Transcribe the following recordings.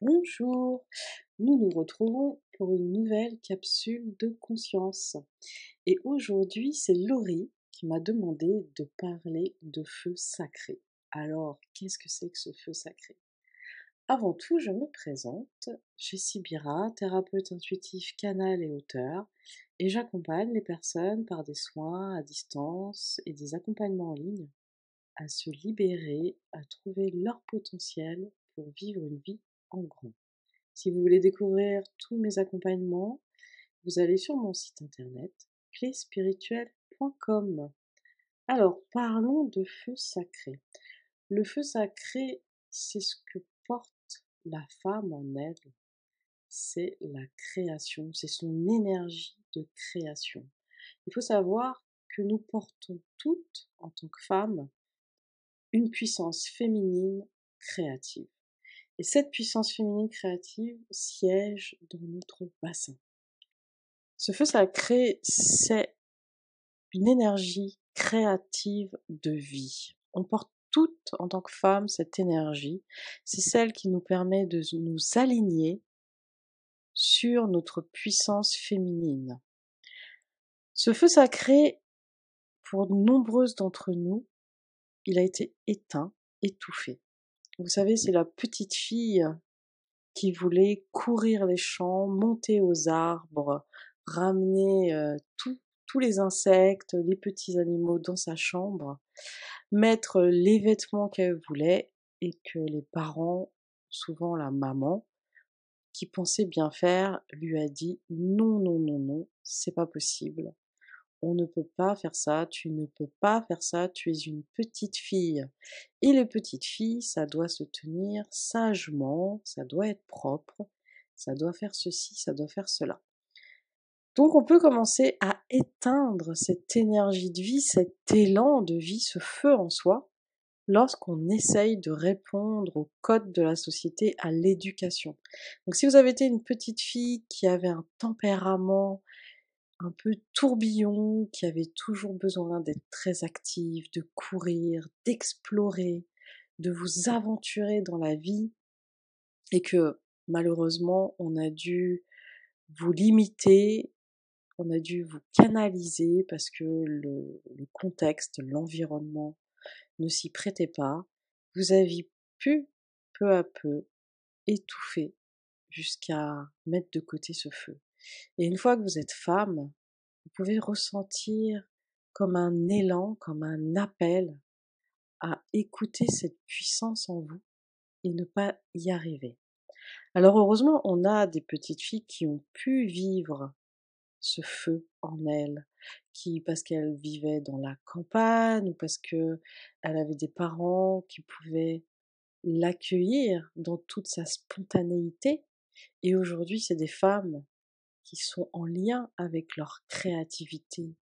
Bonjour, nous nous retrouvons pour une nouvelle capsule de conscience. Et aujourd'hui, c'est Laurie qui m'a demandé de parler de feu sacré. Alors, qu'est-ce que c'est que ce feu sacré? Avant tout, je me présente. Jessie Bira, thérapeute intuitif canal et auteur, et j'accompagne les personnes par des soins à distance et des accompagnements en ligne à se libérer, à trouver leur potentiel pour vivre une vie en grand. Si vous voulez découvrir tous mes accompagnements, vous allez sur mon site internet clespirituelle.com. Alors, parlons de feu sacré. Le feu sacré, c'est ce que porte la femme en elle. C'est la création, c'est son énergie de création. Il faut savoir que nous portons toutes, en tant que femmes, une puissance féminine créative. Et cette puissance féminine créative siège dans notre bassin. Ce feu sacré, c'est une énergie créative de vie. On porte toutes, en tant que femmes, cette énergie. C'est celle qui nous permet de nous aligner sur notre puissance féminine. Ce feu sacré, pour nombreuses d'entre nous, il a été éteint, étouffé. Vous savez, c'est la petite fille qui voulait courir les champs, monter aux arbres, ramener tous les insectes, les petits animaux dans sa chambre, mettre les vêtements qu'elle voulait et que les parents, souvent la maman, qui pensait bien faire, lui a dit non, non, non, non, c'est pas possible on ne peut pas faire ça, tu ne peux pas faire ça, tu es une petite fille. Et les petites filles, ça doit se tenir sagement, ça doit être propre, ça doit faire ceci, ça doit faire cela. Donc on peut commencer à éteindre cette énergie de vie, cet élan de vie, ce feu en soi, lorsqu'on essaye de répondre au code de la société, à l'éducation. Donc si vous avez été une petite fille qui avait un tempérament un peu tourbillon, qui avait toujours besoin d'être très actif, de courir, d'explorer, de vous aventurer dans la vie, et que malheureusement on a dû vous limiter, on a dû vous canaliser parce que le, contexte, l'environnement ne s'y prêtait pas, vous avez pu peu à peu étouffer jusqu'à mettre de côté ce feu. Et une fois que vous êtes femme, vous pouvez ressentir comme un élan, comme un appel à écouter cette puissance en vous et ne pas y arriver. Alors heureusement, on a des petites filles qui ont pu vivre ce feu en elles, qui parce qu'elles vivaient dans la campagne ou parce que elle avait des parents qui pouvaient l'accueillir dans toute sa spontanéité. Et aujourd'hui, c'est des femmes qui sont en lien avec leur créativité,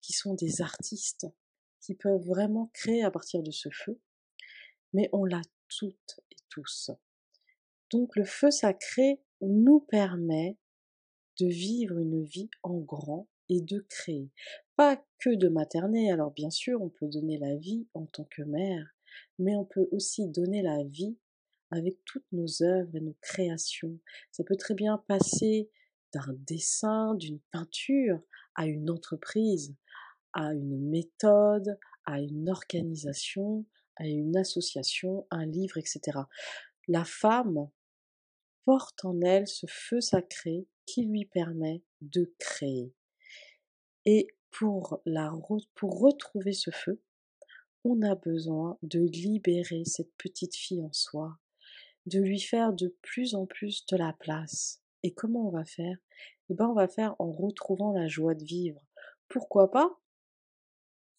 qui sont des artistes, qui peuvent vraiment créer à partir de ce feu, mais on l'a toutes et tous. Donc le feu sacré nous permet de vivre une vie en grand et de créer. Pas que de materner, alors bien sûr on peut donner la vie en tant que mère, mais on peut aussi donner la vie avec toutes nos œuvres et nos créations. Ça peut très bien passer d'un dessin, d'une peinture, à une entreprise, à une méthode, à une organisation, à une association, un livre, etc. La femme porte en elle ce feu sacré qui lui permet de créer. Et pour, retrouver ce feu, on a besoin de libérer cette petite fille en soi, de lui faire de plus en plus de la place, et comment on va faire? Eh bien, on va faire en retrouvant la joie de vivre. Pourquoi pas?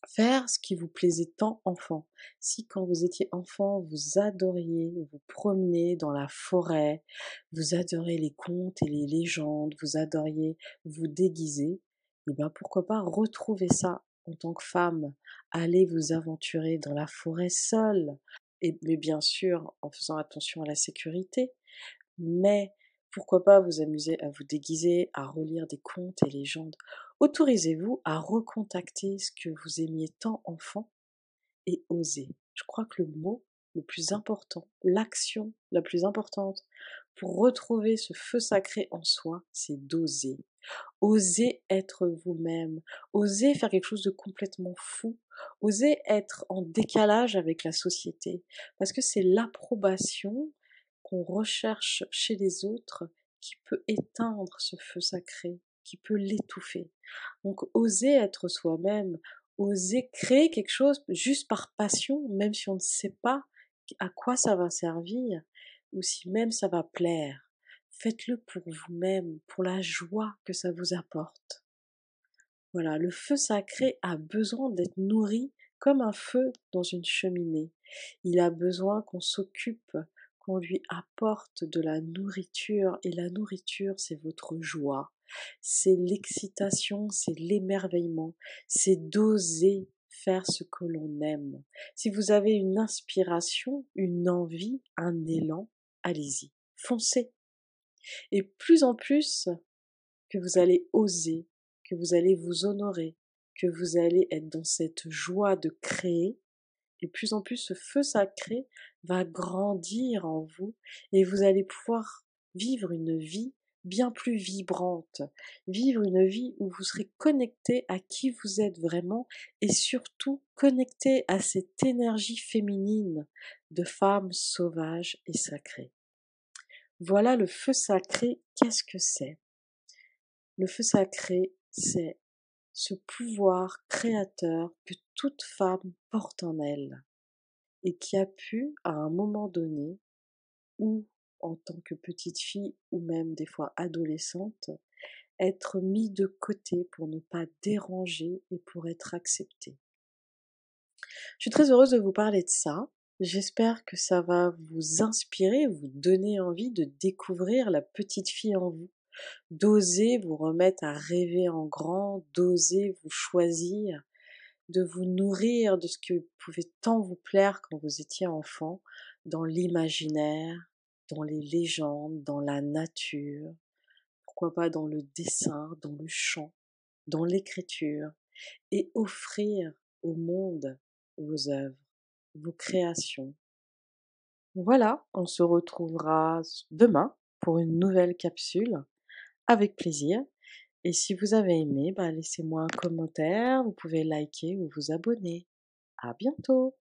Faire ce qui vous plaisait tant enfant. Si quand vous étiez enfant, vous adoriez vous promener dans la forêt, vous adoriez les contes et les légendes, vous adoriez vous déguiser, eh bien pourquoi pas retrouver ça en tant que femme, aller vous aventurer dans la forêt seule, mais bien sûr en faisant attention à la sécurité, mais pourquoi pas vous amuser à vous déguiser, à relire des contes et légendes Autorisez-vous à recontacter ce que vous aimiez tant enfant et osez. Je crois que le mot le plus important, l'action la plus importante pour retrouver ce feu sacré en soi, c'est d'oser. Oser être vous-même, oser faire quelque chose de complètement fou, oser être en décalage avec la société, parce que c'est l'approbation qu'on recherche chez les autres qui peut éteindre ce feu sacré, qui peut l'étouffer. Donc oser être soi-même, oser créer quelque chose juste par passion, même si on ne sait pas à quoi ça va servir, ou si même ça va plaire. Faites-le pour vous-même, pour la joie que ça vous apporte. Voilà, le feu sacré a besoin d'être nourri comme un feu dans une cheminée. Il a besoin qu'on s'occupe, lui apporte de la nourriture, et la nourriture, c'est votre joie, c'est l'excitation, c'est l'émerveillement, c'est d'oser faire ce que l'on aime. Si vous avez une inspiration, une envie, un élan, allez-y, foncez. Et plus en plus que vous allez oser, que vous allez vous honorer, que vous allez être dans cette joie de créer, et plus en plus ce feu sacré va grandir en vous et vous allez pouvoir vivre une vie bien plus vibrante, vivre une vie où vous serez connecté à qui vous êtes vraiment et surtout connecté à cette énergie féminine de femme sauvage et sacrée. Voilà le feu sacré, qu'est-ce que c'est? Le feu sacré, c'est ce pouvoir créateur que toute femme porte en elle et qui a pu, à un moment donné, ou en tant que petite fille ou même des fois adolescente, être mis de côté pour ne pas déranger et pour être accepté. Je suis très heureuse de vous parler de ça. J'espère que ça va vous inspirer, vous donner envie de découvrir la petite fille en vous, d'oser vous remettre à rêver en grand, d'oser vous choisir, de vous nourrir de ce qui pouvait tant vous plaire quand vous étiez enfant, dans l'imaginaire, dans les légendes, dans la nature, pourquoi pas dans le dessin, dans le chant, dans l'écriture, et offrir au monde vos œuvres, vos créations. Voilà, on se retrouvera demain pour une nouvelle capsule, avec plaisir. Et si vous avez aimé, bah laissez-moi un commentaire, vous pouvez liker ou vous abonner. À bientôt!